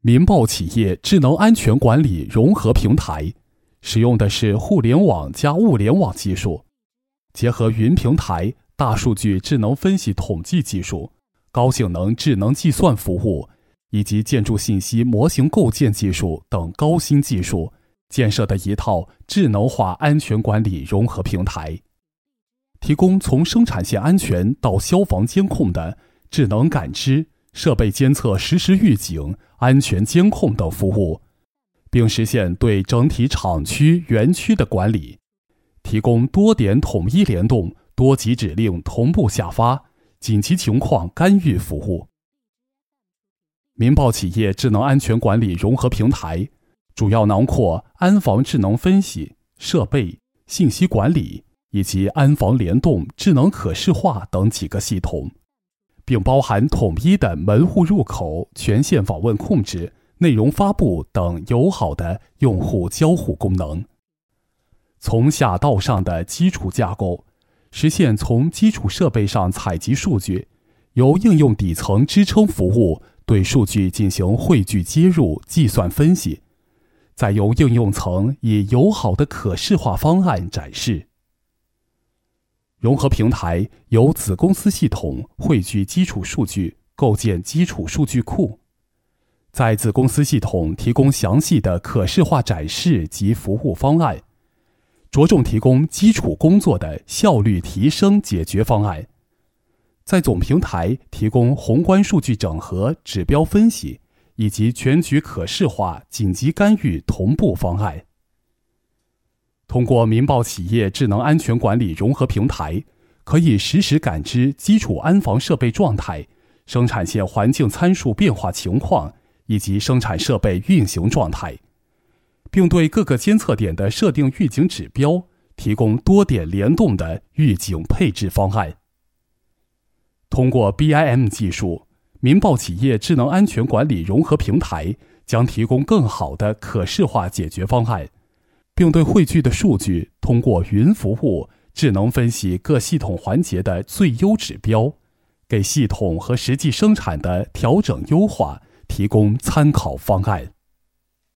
民报企业智能安全管理融合平台，使用的是互联网加物联网技术，结合云平台、大数据智能分析统计技术、高性能智能计算服务以及建筑信息模型构建技术等高新技术，建设的一套智能化安全管理融合平台，提供从生产线安全到消防监控的智能感知。设备监测、实时预警、安全监控等服务，并实现对整体厂区、园区的管理，提供多点统一联动、多级指令同步下发、紧急情况干预服务。民报企业智能安全管理融合平台，主要囊括安防智能分析、设备信息管理以及安防联动、智能可视化等几个系统。并包含统一的门户入口、权限访问控制、内容发布等友好的用户交互功能。从下到上的基础架构，实现从基础设备上采集数据，由应用底层支撑服务对数据进行汇聚接入、计算分析，再由应用层以友好的可视化方案展示。融合平台由子公司系统汇聚基础数据，构建基础数据库，在子公司系统提供详细的可视化展示及服务方案，着重提供基础工作的效率提升解决方案，在总平台提供宏观数据整合、指标分析以及全局可视化、紧急干预同步方案。通过民报企业智能安全管理融合平台，可以实时感知基础安防设备状态、生产线环境参数变化情况以及生产设备运行状态，并对各个监测点的设定预警指标，提供多点联动的预警配置方案。通过 BIM 技术，民报企业智能安全管理融合平台将提供更好的可视化解决方案。并对汇聚的数据通过云服务智能分析各系统环节的最优指标，给系统和实际生产的调整优化提供参考方案。